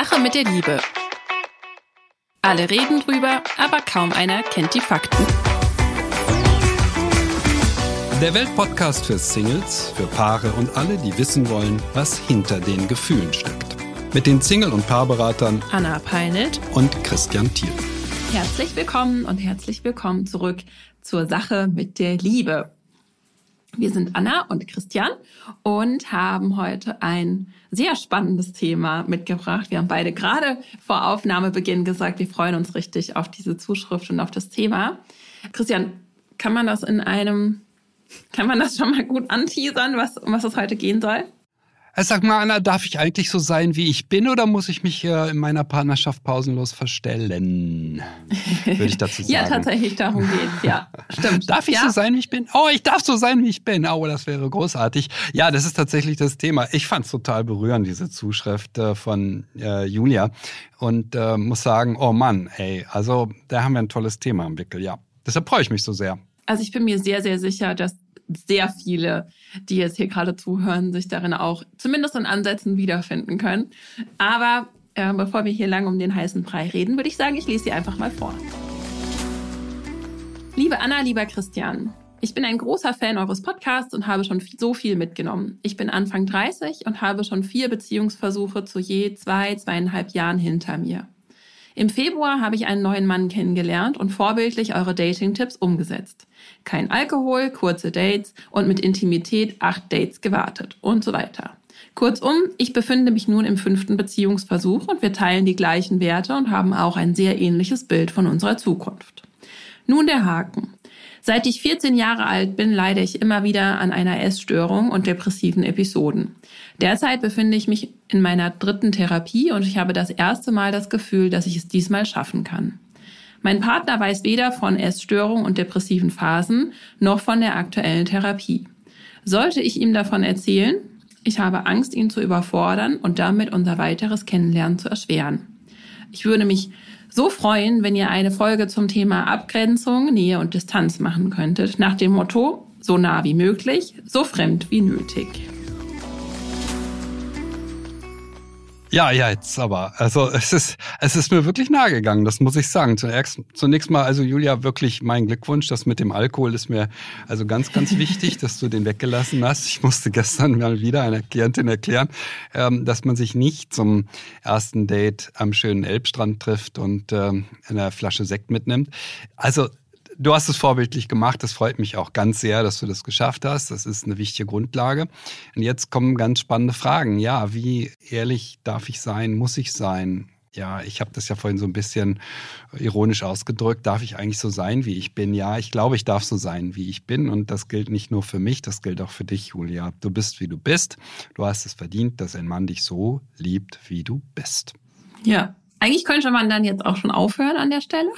Sache mit der Liebe. Alle reden drüber, aber kaum einer kennt die Fakten. Der Weltpodcast für Singles, für Paare und alle, die wissen wollen, was hinter den Gefühlen steckt. Mit den Single- und Paarberatern Anna Peinelt und Christian Thiel. Herzlich willkommen und herzlich willkommen zurück zur Sache mit der Liebe. Wir sind Anna und Christian und haben heute ein sehr spannendes Thema mitgebracht. Wir haben beide gerade vor Aufnahmebeginn gesagt, wir freuen uns richtig auf diese Zuschrift und auf das Thema. Christian, kann man das in einem, kann man das schon mal gut anteasern, was, um was es heute gehen soll? Äh, sag mal, Anna, darf ich eigentlich so sein, wie ich bin, oder muss ich mich äh, in meiner Partnerschaft pausenlos verstellen? Würde ich dazu sagen. ja, tatsächlich, darum geht's. Ja, stimmt. darf ich ja? so sein, wie ich bin? Oh, ich darf so sein, wie ich bin. Oh, das wäre großartig. Ja, das ist tatsächlich das Thema. Ich fand es total berührend, diese Zuschrift äh, von äh, Julia. Und äh, muss sagen, oh Mann, ey, also da haben wir ein tolles Thema im Wickel, ja. Deshalb freue ich mich so sehr. Also ich bin mir sehr, sehr sicher, dass sehr viele, die jetzt hier gerade zuhören, sich darin auch zumindest in Ansätzen wiederfinden können. Aber äh, bevor wir hier lange um den heißen Brei reden, würde ich sagen, ich lese sie einfach mal vor. Liebe Anna, lieber Christian, ich bin ein großer Fan eures Podcasts und habe schon so viel mitgenommen. Ich bin Anfang 30 und habe schon vier Beziehungsversuche zu je zwei, zweieinhalb Jahren hinter mir. Im Februar habe ich einen neuen Mann kennengelernt und vorbildlich eure Dating-Tipps umgesetzt. Kein Alkohol, kurze Dates und mit Intimität acht Dates gewartet und so weiter. Kurzum, ich befinde mich nun im fünften Beziehungsversuch und wir teilen die gleichen Werte und haben auch ein sehr ähnliches Bild von unserer Zukunft. Nun der Haken. Seit ich 14 Jahre alt bin, leide ich immer wieder an einer Essstörung und depressiven Episoden. Derzeit befinde ich mich in meiner dritten Therapie und ich habe das erste Mal das Gefühl, dass ich es diesmal schaffen kann. Mein Partner weiß weder von Essstörung und depressiven Phasen noch von der aktuellen Therapie. Sollte ich ihm davon erzählen? Ich habe Angst, ihn zu überfordern und damit unser weiteres Kennenlernen zu erschweren. Ich würde mich so freuen, wenn ihr eine Folge zum Thema Abgrenzung, Nähe und Distanz machen könntet, nach dem Motto, so nah wie möglich, so fremd wie nötig. Ja, ja, jetzt aber. Also es ist, es ist mir wirklich nahe gegangen, das muss ich sagen. Zunächst, zunächst mal, also Julia, wirklich mein Glückwunsch. Das mit dem Alkohol ist mir also ganz, ganz wichtig, dass du den weggelassen hast. Ich musste gestern mal wieder einer Klientin erklären, ähm, dass man sich nicht zum ersten Date am schönen Elbstrand trifft und ähm, eine Flasche Sekt mitnimmt. Also du hast es vorbildlich gemacht. Das freut mich auch ganz sehr, dass du das geschafft hast. Das ist eine wichtige Grundlage. Und jetzt kommen ganz spannende Fragen. Ja, wie ehrlich darf ich sein? Muss ich sein? Ja, ich habe das ja vorhin so ein bisschen ironisch ausgedrückt. Darf ich eigentlich so sein, wie ich bin? Ja, ich glaube, ich darf so sein, wie ich bin. Und das gilt nicht nur für mich, das gilt auch für dich, Julia. Du bist, wie du bist. Du hast es verdient, dass ein Mann dich so liebt, wie du bist. Ja, eigentlich könnte man dann jetzt auch schon aufhören an der Stelle.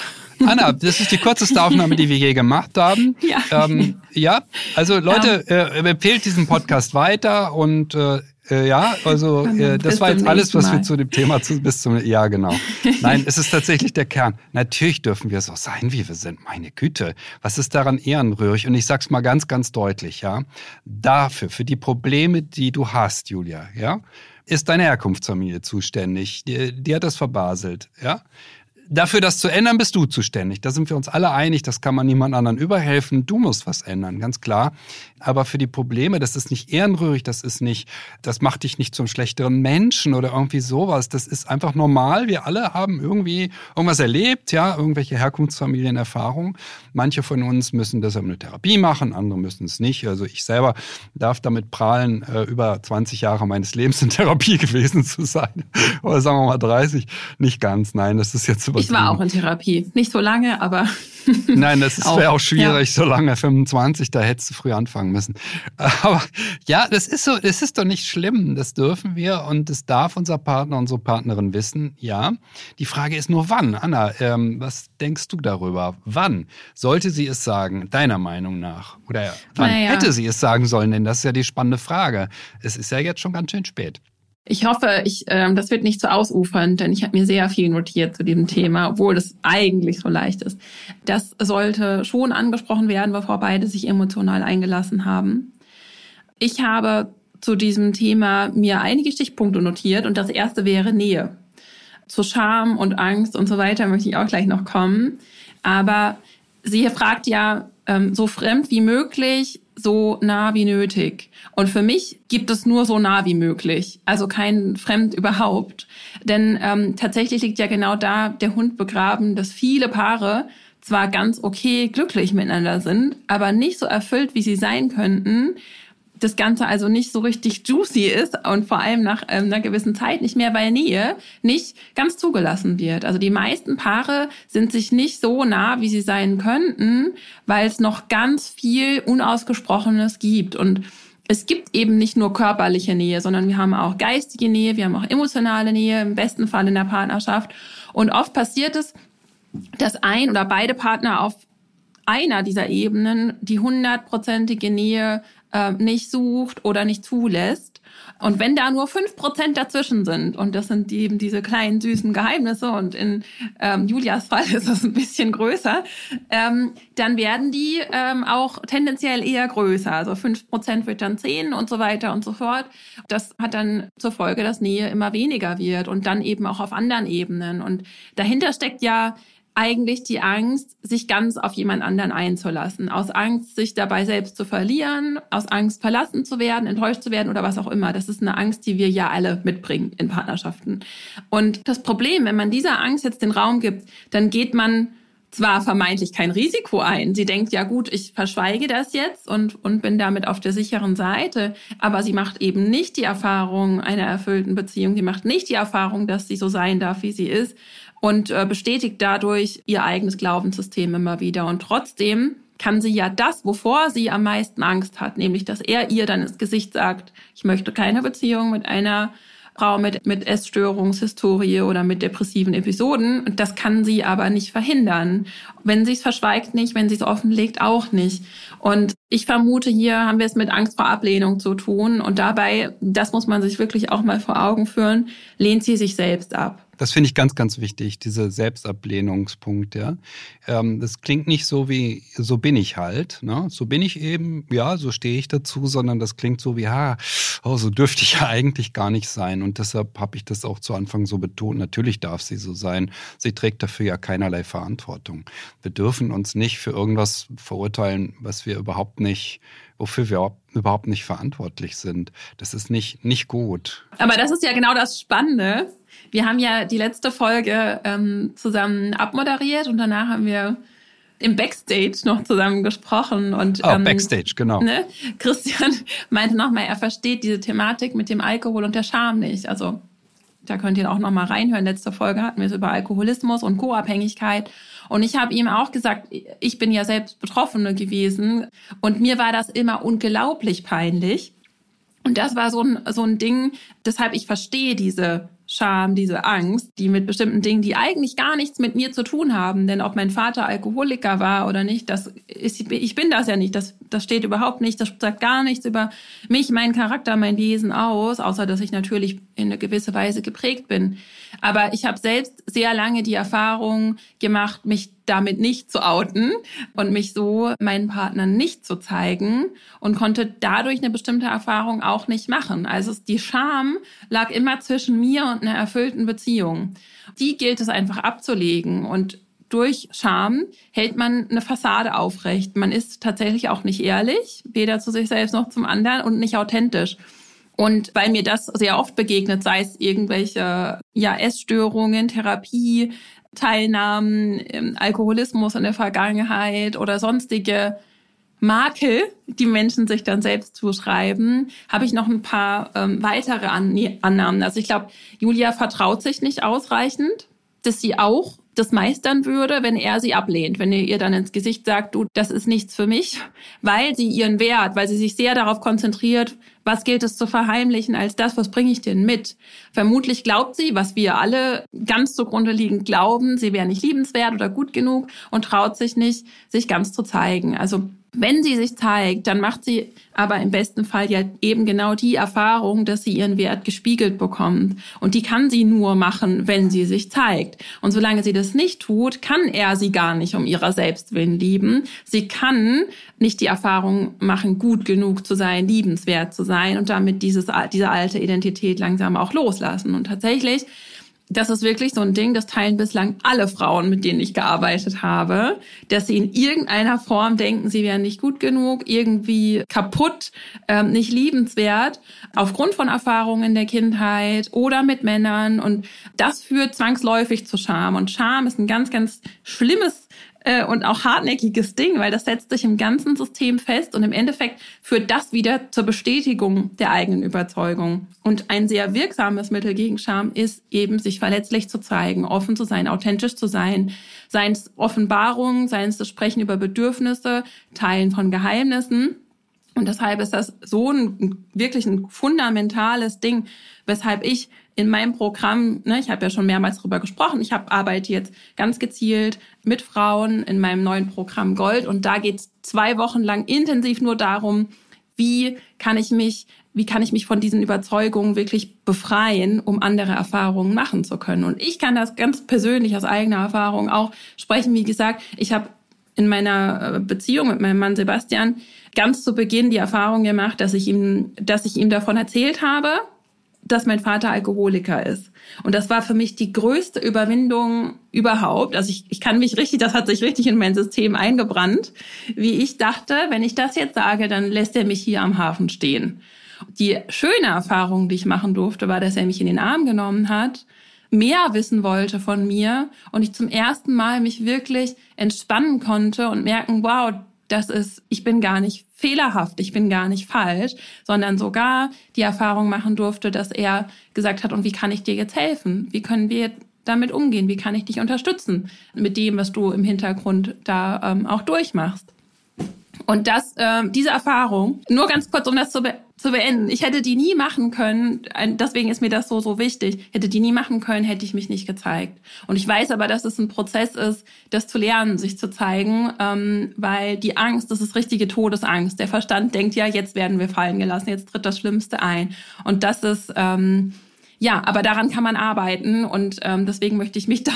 Anna, das ist die kürzeste Aufnahme, die wir je gemacht haben. Ja, ähm, ja also Leute, ja. äh, empfehlt diesen Podcast weiter und äh, äh ja, also äh, das war jetzt alles, was wir zu dem Thema zu, bis zum ja genau. Nein, es ist tatsächlich der Kern. Natürlich dürfen wir so sein, wie wir sind. Meine Güte, was ist daran ehrenrührig? Und ich sag's mal ganz, ganz deutlich, ja. Dafür, für die Probleme, die du hast, Julia, ja, ist deine Herkunftsfamilie zuständig. Die, die hat das verbaselt, ja. Dafür das zu ändern, bist du zuständig. Da sind wir uns alle einig, das kann man niemand anderen überhelfen. Du musst was ändern, ganz klar. Aber für die Probleme, das ist nicht ehrenrührig, das ist nicht, das macht dich nicht zum schlechteren Menschen oder irgendwie sowas. Das ist einfach normal. Wir alle haben irgendwie irgendwas erlebt, ja, irgendwelche Herkunftsfamilienerfahrungen. Manche von uns müssen deshalb eine Therapie machen, andere müssen es nicht. Also ich selber darf damit prahlen, äh, über 20 Jahre meines Lebens in Therapie gewesen zu sein. Oder sagen wir mal 30. Nicht ganz, nein, das ist jetzt über ich war auch in Therapie. Nicht so lange, aber. Nein, das wäre auch schwierig, ja. so lange 25, da hättest du früh anfangen müssen. Aber ja, das ist so, das ist doch nicht schlimm. Das dürfen wir und das darf unser Partner, unsere Partnerin wissen. Ja. Die Frage ist nur wann. Anna, ähm, was denkst du darüber? Wann sollte sie es sagen, deiner Meinung nach? Oder wann naja. hätte sie es sagen sollen? Denn das ist ja die spannende Frage. Es ist ja jetzt schon ganz schön spät. Ich hoffe, ich, ähm, das wird nicht zu so ausufernd, denn ich habe mir sehr viel notiert zu diesem Thema, obwohl es eigentlich so leicht ist. Das sollte schon angesprochen werden, bevor beide sich emotional eingelassen haben. Ich habe zu diesem Thema mir einige Stichpunkte notiert und das erste wäre Nähe. zu Scham und Angst und so weiter möchte ich auch gleich noch kommen. Aber sie fragt ja ähm, so fremd wie möglich, so nah wie nötig. Und für mich gibt es nur so nah wie möglich, also kein Fremd überhaupt. Denn ähm, tatsächlich liegt ja genau da der Hund begraben, dass viele Paare zwar ganz okay glücklich miteinander sind, aber nicht so erfüllt, wie sie sein könnten, das Ganze also nicht so richtig juicy ist und vor allem nach ähm, einer gewissen Zeit nicht mehr, weil Nähe nicht ganz zugelassen wird. Also die meisten Paare sind sich nicht so nah, wie sie sein könnten, weil es noch ganz viel Unausgesprochenes gibt. Und es gibt eben nicht nur körperliche Nähe, sondern wir haben auch geistige Nähe, wir haben auch emotionale Nähe, im besten Fall in der Partnerschaft. Und oft passiert es, dass ein oder beide Partner auf einer dieser Ebenen die hundertprozentige Nähe äh, nicht sucht oder nicht zulässt. Und wenn da nur fünf Prozent dazwischen sind, und das sind eben diese kleinen süßen Geheimnisse, und in ähm, Julias Fall ist das ein bisschen größer, ähm, dann werden die ähm, auch tendenziell eher größer. Also fünf Prozent wird dann zehn und so weiter und so fort. Das hat dann zur Folge, dass Nähe immer weniger wird und dann eben auch auf anderen Ebenen. Und dahinter steckt ja eigentlich die Angst, sich ganz auf jemand anderen einzulassen. Aus Angst, sich dabei selbst zu verlieren, aus Angst, verlassen zu werden, enttäuscht zu werden oder was auch immer. Das ist eine Angst, die wir ja alle mitbringen in Partnerschaften. Und das Problem, wenn man dieser Angst jetzt den Raum gibt, dann geht man zwar vermeintlich kein Risiko ein. Sie denkt, ja gut, ich verschweige das jetzt und, und bin damit auf der sicheren Seite. Aber sie macht eben nicht die Erfahrung einer erfüllten Beziehung. Sie macht nicht die Erfahrung, dass sie so sein darf, wie sie ist und äh, bestätigt dadurch ihr eigenes Glaubenssystem immer wieder. Und trotzdem kann sie ja das, wovor sie am meisten Angst hat, nämlich dass er ihr dann ins Gesicht sagt, ich möchte keine Beziehung mit einer Frau mit, mit Essstörungshistorie oder mit depressiven Episoden. Und das kann sie aber nicht verhindern. Wenn sie es verschweigt nicht, wenn sie es offenlegt auch nicht. Und ich vermute, hier haben wir es mit Angst vor Ablehnung zu tun. Und dabei, das muss man sich wirklich auch mal vor Augen führen, lehnt sie sich selbst ab. Das finde ich ganz, ganz wichtig, diese Selbstablehnungspunkt, ja. Ähm, das klingt nicht so wie, so bin ich halt, ne? So bin ich eben, ja, so stehe ich dazu, sondern das klingt so wie, ha, oh, so dürfte ich ja eigentlich gar nicht sein. Und deshalb habe ich das auch zu Anfang so betont. Natürlich darf sie so sein. Sie trägt dafür ja keinerlei Verantwortung. Wir dürfen uns nicht für irgendwas verurteilen, was wir überhaupt nicht wofür wir überhaupt nicht verantwortlich sind. Das ist nicht, nicht gut. Aber das ist ja genau das Spannende. Wir haben ja die letzte Folge ähm, zusammen abmoderiert und danach haben wir im Backstage noch zusammen gesprochen und oh, ähm, Backstage genau. Ne? Christian meinte nochmal, er versteht diese Thematik mit dem Alkohol und der Scham nicht. Also da könnt ihr auch nochmal reinhören. Letzte Folge hatten wir es über Alkoholismus und Co-Abhängigkeit und ich habe ihm auch gesagt, ich bin ja selbst Betroffene gewesen und mir war das immer unglaublich peinlich. Und das war so ein, so ein Ding, deshalb ich verstehe diese Scham, diese Angst, die mit bestimmten Dingen, die eigentlich gar nichts mit mir zu tun haben. Denn ob mein Vater Alkoholiker war oder nicht, das ist, ich bin das ja nicht. Das, das steht überhaupt nicht. Das sagt gar nichts über mich, meinen Charakter, mein Wesen aus, außer dass ich natürlich in eine gewisse Weise geprägt bin. Aber ich habe selbst sehr lange die Erfahrung gemacht, mich damit nicht zu outen und mich so meinen Partnern nicht zu zeigen und konnte dadurch eine bestimmte Erfahrung auch nicht machen. Also die Scham lag immer zwischen mir und einer erfüllten Beziehung. Die gilt es einfach abzulegen und durch Scham hält man eine Fassade aufrecht. Man ist tatsächlich auch nicht ehrlich, weder zu sich selbst noch zum anderen und nicht authentisch. Und weil mir das sehr oft begegnet, sei es irgendwelche ja, Essstörungen, Therapie, Teilnahmen, Alkoholismus in der Vergangenheit oder sonstige Makel, die Menschen sich dann selbst zuschreiben, habe ich noch ein paar ähm, weitere Annahmen. Also ich glaube, Julia vertraut sich nicht ausreichend, dass sie auch das meistern würde, wenn er sie ablehnt, wenn er ihr dann ins Gesicht sagt, du, das ist nichts für mich, weil sie ihren Wert, weil sie sich sehr darauf konzentriert, was gilt es zu verheimlichen als das, was bringe ich denn mit? Vermutlich glaubt sie, was wir alle ganz zugrunde liegend glauben, sie wäre nicht liebenswert oder gut genug und traut sich nicht, sich ganz zu zeigen. Also wenn sie sich zeigt, dann macht sie aber im besten Fall ja eben genau die Erfahrung, dass sie ihren Wert gespiegelt bekommt. Und die kann sie nur machen, wenn sie sich zeigt. Und solange sie das nicht tut, kann er sie gar nicht um ihrer selbst willen lieben. Sie kann nicht die Erfahrung machen, gut genug zu sein, liebenswert zu sein und damit dieses, diese alte Identität langsam auch loslassen. Und tatsächlich das ist wirklich so ein Ding, das teilen bislang alle Frauen, mit denen ich gearbeitet habe, dass sie in irgendeiner Form denken, sie wären nicht gut genug, irgendwie kaputt, ähm, nicht liebenswert, aufgrund von Erfahrungen in der Kindheit oder mit Männern. Und das führt zwangsläufig zu Scham. Und Scham ist ein ganz, ganz schlimmes äh, und auch hartnäckiges Ding, weil das setzt sich im ganzen System fest und im Endeffekt führt das wieder zur Bestätigung der eigenen Überzeugung. Und ein sehr wirksames Mittel gegen Scham ist eben, sich verletzlich zu zeigen, offen zu sein, authentisch zu sein, seien es Offenbarungen, seien es das Sprechen über Bedürfnisse, Teilen von Geheimnissen. Und deshalb ist das so ein wirklich ein fundamentales Ding, weshalb ich in meinem Programm, ne, ich habe ja schon mehrmals darüber gesprochen, ich hab, arbeite jetzt ganz gezielt mit Frauen in meinem neuen Programm Gold und da geht es zwei Wochen lang intensiv nur darum, wie kann ich mich, wie kann ich mich von diesen Überzeugungen wirklich befreien, um andere Erfahrungen machen zu können. Und ich kann das ganz persönlich aus eigener Erfahrung auch sprechen. Wie gesagt, ich habe in meiner äh, Beziehung mit meinem Mann Sebastian ganz zu Beginn die Erfahrung gemacht, dass ich ihm, dass ich ihm davon erzählt habe, dass mein Vater Alkoholiker ist. Und das war für mich die größte Überwindung überhaupt. Also ich, ich kann mich richtig, das hat sich richtig in mein System eingebrannt, wie ich dachte, wenn ich das jetzt sage, dann lässt er mich hier am Hafen stehen. Die schöne Erfahrung, die ich machen durfte, war, dass er mich in den Arm genommen hat, mehr wissen wollte von mir und ich zum ersten Mal mich wirklich entspannen konnte und merken, wow, das ist, ich bin gar nicht fehlerhaft, ich bin gar nicht falsch, sondern sogar die Erfahrung machen durfte, dass er gesagt hat, und wie kann ich dir jetzt helfen? Wie können wir damit umgehen? Wie kann ich dich unterstützen mit dem, was du im Hintergrund da ähm, auch durchmachst? Und das, äh, diese Erfahrung, nur ganz kurz, um das zu, be zu beenden, ich hätte die nie machen können, deswegen ist mir das so, so wichtig, hätte die nie machen können, hätte ich mich nicht gezeigt. Und ich weiß aber, dass es ein Prozess ist, das zu lernen, sich zu zeigen, ähm, weil die Angst, das ist richtige Todesangst. Der Verstand denkt ja, jetzt werden wir fallen gelassen, jetzt tritt das Schlimmste ein. Und das ist... Ähm, ja, aber daran kann man arbeiten und ähm, deswegen möchte ich mich da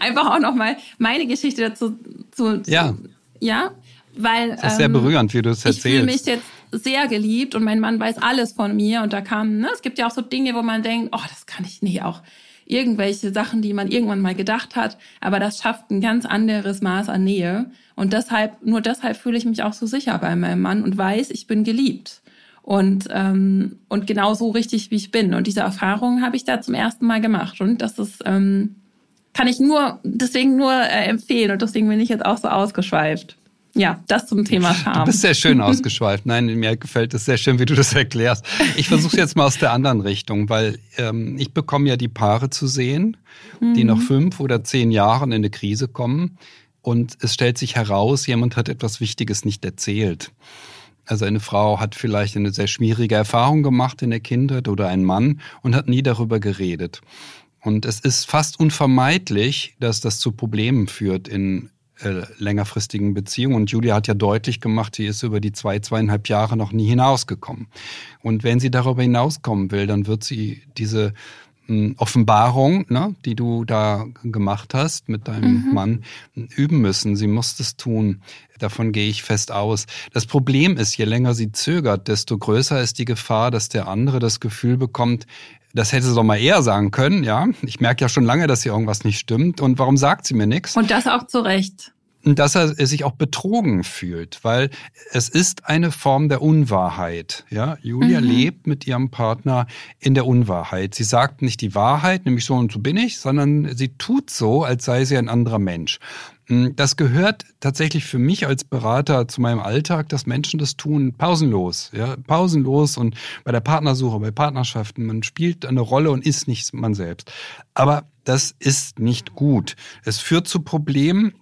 einfach auch noch mal meine Geschichte dazu zu, ja. ja weil, das ist sehr ähm, berührend, wie du es erzählst. Ich fühle mich jetzt sehr geliebt und mein Mann weiß alles von mir. Und da kam, ne, es gibt ja auch so Dinge, wo man denkt, oh, das kann ich nicht auch irgendwelche Sachen, die man irgendwann mal gedacht hat, aber das schafft ein ganz anderes Maß an Nähe. Und deshalb, nur deshalb fühle ich mich auch so sicher bei meinem Mann und weiß, ich bin geliebt. Und, ähm, und genau so richtig, wie ich bin. Und diese Erfahrung habe ich da zum ersten Mal gemacht. Und das ist, ähm, kann ich nur, deswegen nur äh, empfehlen. Und deswegen bin ich jetzt auch so ausgeschweift. Ja, das zum Thema Charme. Du bist sehr schön ausgeschweift. Nein, mir gefällt es sehr schön, wie du das erklärst. Ich versuche jetzt mal aus der anderen Richtung, weil ähm, ich bekomme ja die Paare zu sehen, mhm. die nach fünf oder zehn Jahren in eine Krise kommen. Und es stellt sich heraus, jemand hat etwas Wichtiges nicht erzählt. Also eine Frau hat vielleicht eine sehr schwierige Erfahrung gemacht in der Kindheit oder ein Mann und hat nie darüber geredet. Und es ist fast unvermeidlich, dass das zu Problemen führt in äh, längerfristigen Beziehung. Und Julia hat ja deutlich gemacht, sie ist über die zwei, zweieinhalb Jahre noch nie hinausgekommen. Und wenn sie darüber hinauskommen will, dann wird sie diese hm, Offenbarung, ne, die du da gemacht hast mit deinem mhm. Mann, üben müssen. Sie muss es tun. Davon gehe ich fest aus. Das Problem ist, je länger sie zögert, desto größer ist die Gefahr, dass der andere das Gefühl bekommt, das hätte sie doch mal eher sagen können, ja. Ich merke ja schon lange, dass hier irgendwas nicht stimmt. Und warum sagt sie mir nichts? Und das auch zu Recht. Dass er sich auch betrogen fühlt, weil es ist eine Form der Unwahrheit. Ja, Julia mhm. lebt mit ihrem Partner in der Unwahrheit. Sie sagt nicht die Wahrheit, nämlich so und so bin ich, sondern sie tut so, als sei sie ein anderer Mensch. Hm, das gehört tatsächlich für mich als Berater zu meinem Alltag, dass Menschen das tun, pausenlos, ja, pausenlos und bei der Partnersuche, bei Partnerschaften, man spielt eine Rolle und ist nicht man selbst. Aber das ist nicht gut. Es führt zu Problemen,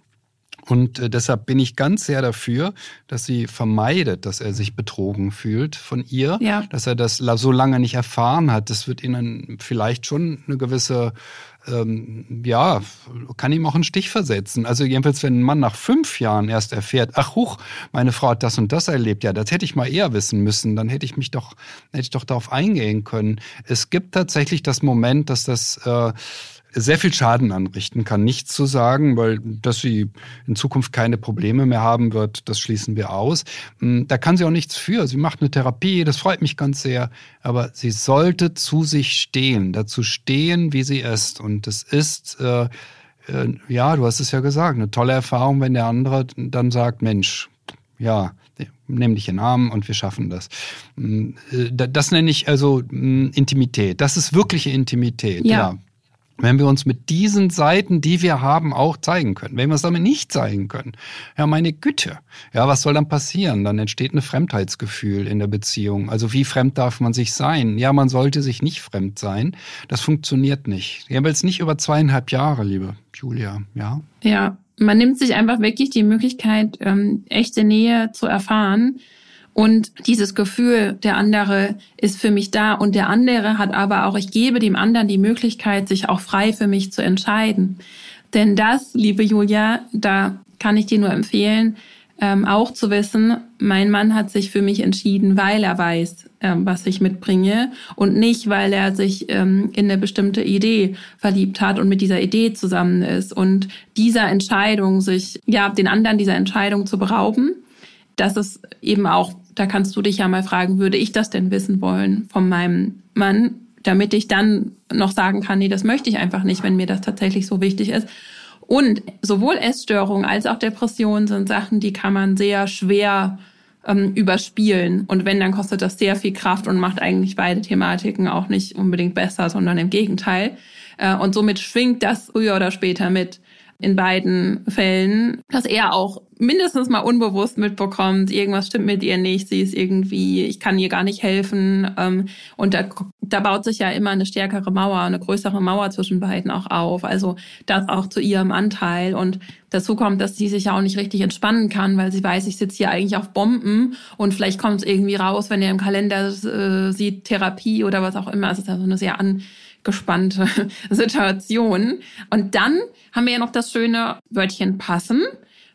und äh, deshalb bin ich ganz sehr dafür, dass sie vermeidet, dass er sich betrogen fühlt von ihr, ja. dass er das so lange nicht erfahren hat. Das wird ihnen vielleicht schon eine gewisse ähm, ja, kann ihm auch einen Stich versetzen. Also jedenfalls, wenn ein Mann nach fünf Jahren erst erfährt, ach huch, meine Frau hat das und das erlebt, ja, das hätte ich mal eher wissen müssen, dann hätte ich mich doch, hätte ich doch darauf eingehen können. Es gibt tatsächlich das Moment, dass das äh, sehr viel Schaden anrichten kann. Nichts zu sagen, weil dass sie in Zukunft keine Probleme mehr haben wird, das schließen wir aus. Hm, da kann sie auch nichts für. Sie macht eine Therapie, das freut mich ganz sehr. Aber sie sollte zu sich stehen, dazu stehen, wie sie ist. Und es ist, äh, äh, ja, du hast es ja gesagt, eine tolle Erfahrung, wenn der andere dann sagt, Mensch, ja, nimm dich in den Arm und wir schaffen das. Hm, äh, das nenne ich also hm, Intimität. Das ist wirkliche Intimität. Ja. ja wenn wir uns mit diesen Seiten, die wir haben, auch zeigen können. Wenn wir es damit nicht zeigen können, ja, meine Güte, ja, was soll dann passieren? Dann entsteht ein Fremdheitsgefühl in der Beziehung. Also wie fremd darf man sich sein? Ja, man sollte sich nicht fremd sein. Das funktioniert nicht. Ja, weil es nicht über zweieinhalb Jahre, liebe Julia, ja? Ja, man nimmt sich einfach wirklich die Möglichkeit, ähm, echte Nähe zu erfahren und dieses Gefühl, der andere ist für mich da und der andere hat aber auch, ich gebe dem anderen die Möglichkeit, sich auch frei für mich zu entscheiden. Denn das, liebe Julia, da kann ich dir nur empfehlen, ähm, auch zu wissen, mein Mann hat sich für mich entschieden, weil er weiß, ähm, was ich mitbringe und nicht, weil er sich ähm, in eine bestimmte Idee verliebt hat und mit dieser Idee zusammen ist. Und dieser Entscheidung, sich, ja, den anderen dieser Entscheidung zu berauben, das ist eben auch da kannst du dich ja mal fragen, würde ich das denn wissen wollen von meinem Mann, damit ich dann noch sagen kann, nee, das möchte ich einfach nicht, wenn mir das tatsächlich so wichtig ist. Und sowohl Essstörungen als auch Depressionen sind Sachen, die kann man sehr schwer ähm, überspielen. Und wenn, dann kostet das sehr viel Kraft und macht eigentlich beide Thematiken auch nicht unbedingt besser, sondern im Gegenteil. Äh, und somit schwingt das früher oder später mit in beiden Fällen, dass er auch mindestens mal unbewusst mitbekommt, irgendwas stimmt mit ihr nicht, sie ist irgendwie, ich kann ihr gar nicht helfen. Ähm, und da, da baut sich ja immer eine stärkere Mauer, eine größere Mauer zwischen beiden auch auf. Also das auch zu ihrem Anteil. Und dazu kommt, dass sie sich ja auch nicht richtig entspannen kann, weil sie weiß, ich sitze hier eigentlich auf Bomben und vielleicht kommt es irgendwie raus, wenn er im Kalender äh, sieht, Therapie oder was auch immer. Es ist ja so eine sehr an gespannte Situation. Und dann haben wir ja noch das schöne Wörtchen passen,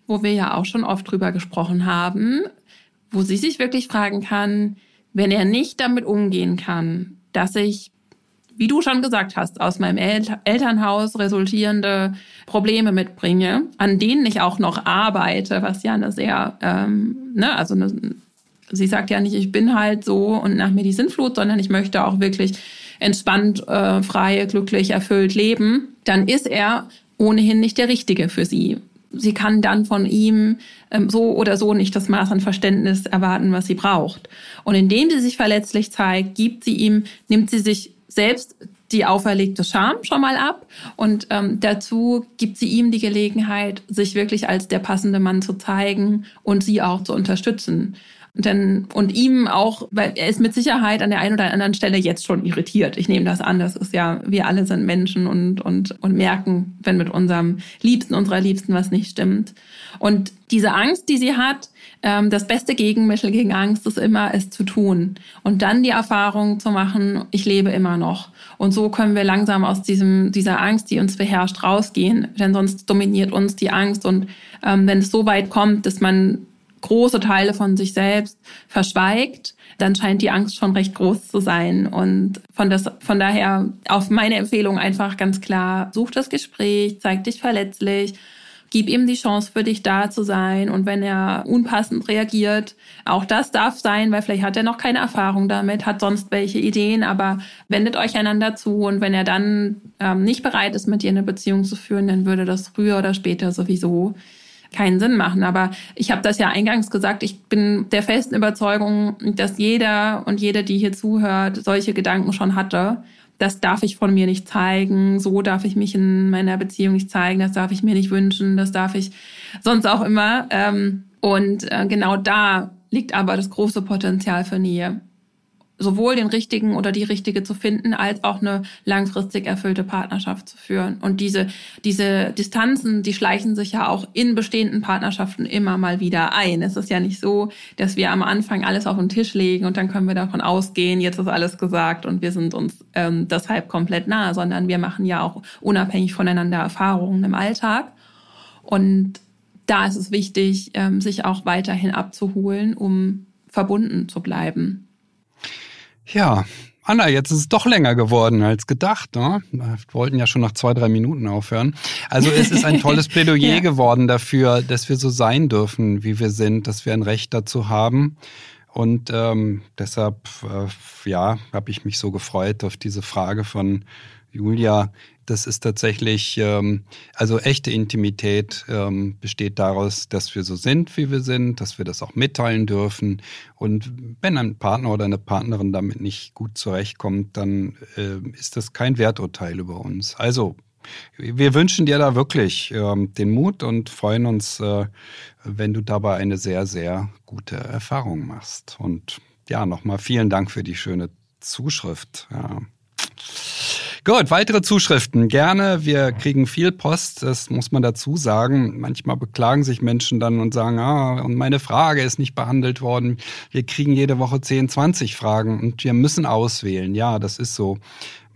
wo wir ja auch schon oft drüber gesprochen haben, wo sie sich wirklich fragen kann, wenn er nicht damit umgehen kann, dass ich, wie du schon gesagt hast, aus meinem El Elternhaus resultierende Probleme mitbringe, an denen ich auch noch arbeite, was ja eine sehr, ähm, ne, also eine, sie sagt ja nicht, ich bin halt so und nach mir die Sinnflut, sondern ich möchte auch wirklich entspannt, äh, frei, glücklich, erfüllt leben, dann ist er ohnehin nicht der Richtige für sie. Sie kann dann von ihm ähm, so oder so nicht das Maß an Verständnis erwarten, was sie braucht. Und indem sie sich verletzlich zeigt, gibt sie ihm, nimmt sie sich selbst die auferlegte Scham schon mal ab und ähm, dazu gibt sie ihm die Gelegenheit, sich wirklich als der passende Mann zu zeigen und sie auch zu unterstützen. Denn, und ihm auch, weil er ist mit Sicherheit an der einen oder anderen Stelle jetzt schon irritiert. Ich nehme das an, das ist ja, wir alle sind Menschen und, und, und merken, wenn mit unserem Liebsten, unserer Liebsten was nicht stimmt. Und diese Angst, die sie hat, ähm, das beste Gegenmittel gegen Angst ist immer, es zu tun. Und dann die Erfahrung zu machen, ich lebe immer noch. Und so können wir langsam aus diesem, dieser Angst, die uns beherrscht, rausgehen. Denn sonst dominiert uns die Angst. Und ähm, wenn es so weit kommt, dass man große Teile von sich selbst verschweigt, dann scheint die Angst schon recht groß zu sein. Und von, das, von daher auf meine Empfehlung einfach ganz klar, such das Gespräch, zeig dich verletzlich, gib ihm die Chance für dich da zu sein. Und wenn er unpassend reagiert, auch das darf sein, weil vielleicht hat er noch keine Erfahrung damit, hat sonst welche Ideen, aber wendet euch einander zu. Und wenn er dann ähm, nicht bereit ist, mit dir eine Beziehung zu führen, dann würde das früher oder später sowieso keinen Sinn machen. Aber ich habe das ja eingangs gesagt, ich bin der festen Überzeugung, dass jeder und jede, die hier zuhört, solche Gedanken schon hatte. Das darf ich von mir nicht zeigen, so darf ich mich in meiner Beziehung nicht zeigen, das darf ich mir nicht wünschen, das darf ich sonst auch immer. Ähm, und äh, genau da liegt aber das große Potenzial für Nähe sowohl den richtigen oder die richtige zu finden, als auch eine langfristig erfüllte Partnerschaft zu führen. Und diese, diese Distanzen, die schleichen sich ja auch in bestehenden Partnerschaften immer mal wieder ein. Es ist ja nicht so, dass wir am Anfang alles auf den Tisch legen und dann können wir davon ausgehen, jetzt ist alles gesagt und wir sind uns ähm, deshalb komplett nah, sondern wir machen ja auch unabhängig voneinander Erfahrungen im Alltag. Und da ist es wichtig, ähm, sich auch weiterhin abzuholen, um verbunden zu bleiben. Ja, Anna, jetzt ist es doch länger geworden als gedacht. Ne? Wir wollten ja schon nach zwei, drei Minuten aufhören. Also es ist ein tolles Plädoyer ja. geworden dafür, dass wir so sein dürfen, wie wir sind, dass wir ein Recht dazu haben. Und ähm, deshalb, äh, ja, habe ich mich so gefreut auf diese Frage von Julia, das ist tatsächlich, ähm, also echte Intimität ähm, besteht daraus, dass wir so sind, wie wir sind, dass wir das auch mitteilen dürfen. Und wenn ein Partner oder eine Partnerin damit nicht gut zurechtkommt, dann äh, ist das kein Werturteil über uns. Also wir wünschen dir da wirklich ähm, den Mut und freuen uns, äh, wenn du dabei eine sehr, sehr gute Erfahrung machst. Und ja, nochmal vielen Dank für die schöne Zuschrift. Ja. Gut, weitere Zuschriften. Gerne. Wir kriegen viel Post, das muss man dazu sagen. Manchmal beklagen sich Menschen dann und sagen, ah, und meine Frage ist nicht behandelt worden. Wir kriegen jede Woche 10, 20 Fragen und wir müssen auswählen. Ja, das ist so.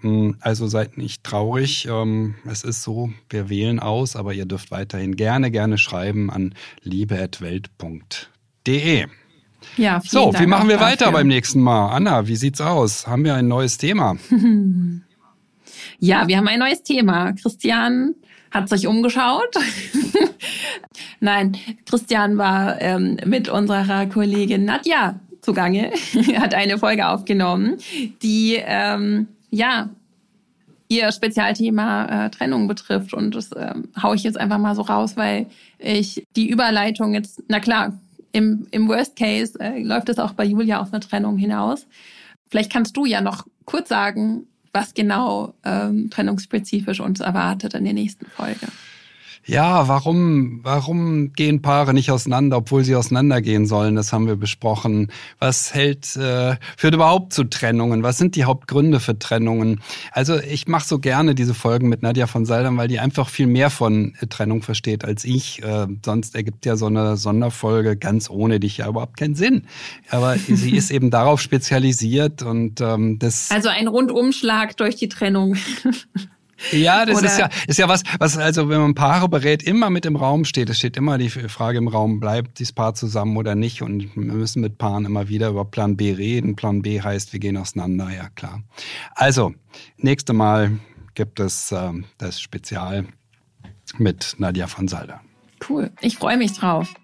Hm, also seid nicht traurig. Ähm, es ist so, wir wählen aus, aber ihr dürft weiterhin gerne, gerne schreiben an liebe.welt.de. Ja, so, Dank wie machen wir dafür. weiter beim nächsten Mal? Anna, wie sieht's aus? Haben wir ein neues Thema? Ja, wir haben ein neues Thema. Christian hat sich umgeschaut. Nein, Christian war ähm, mit unserer Kollegin Nadja zugange, hat eine Folge aufgenommen, die ähm, ja ihr Spezialthema äh, Trennung betrifft. Und das ähm, haue ich jetzt einfach mal so raus, weil ich die Überleitung jetzt, na klar, im, im Worst Case äh, läuft es auch bei Julia auf eine Trennung hinaus. Vielleicht kannst du ja noch kurz sagen, was genau ähm, trennungsspezifisch uns erwartet in der nächsten Folge ja, warum, warum gehen Paare nicht auseinander, obwohl sie auseinandergehen sollen? Das haben wir besprochen. Was hält, äh, führt überhaupt zu Trennungen? Was sind die Hauptgründe für Trennungen? Also ich mache so gerne diese Folgen mit Nadja von Saldern, weil die einfach viel mehr von äh, Trennung versteht als ich. Äh, sonst ergibt ja so eine Sonderfolge ganz ohne dich ja überhaupt keinen Sinn. Aber sie ist eben darauf spezialisiert und ähm, das. Also ein Rundumschlag durch die Trennung. Ja, das Oder ist ja, ist ja was, was also, wenn man Paare berät, immer mit im Raum steht. Es steht immer die Frage im Raum, bleibt dieses Paar zusammen oder nicht? Und wir müssen mit Paaren immer wieder über Plan B reden. Plan B heißt, wir gehen auseinander, ja klar. Also, nächste Mal gibt es äh, das Spezial mit Nadja von Salda. Cool. Ich freue mich drauf.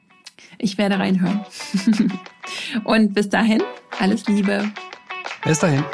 Ich werde reinhören. Und bis dahin, alles Liebe. Bis dahin.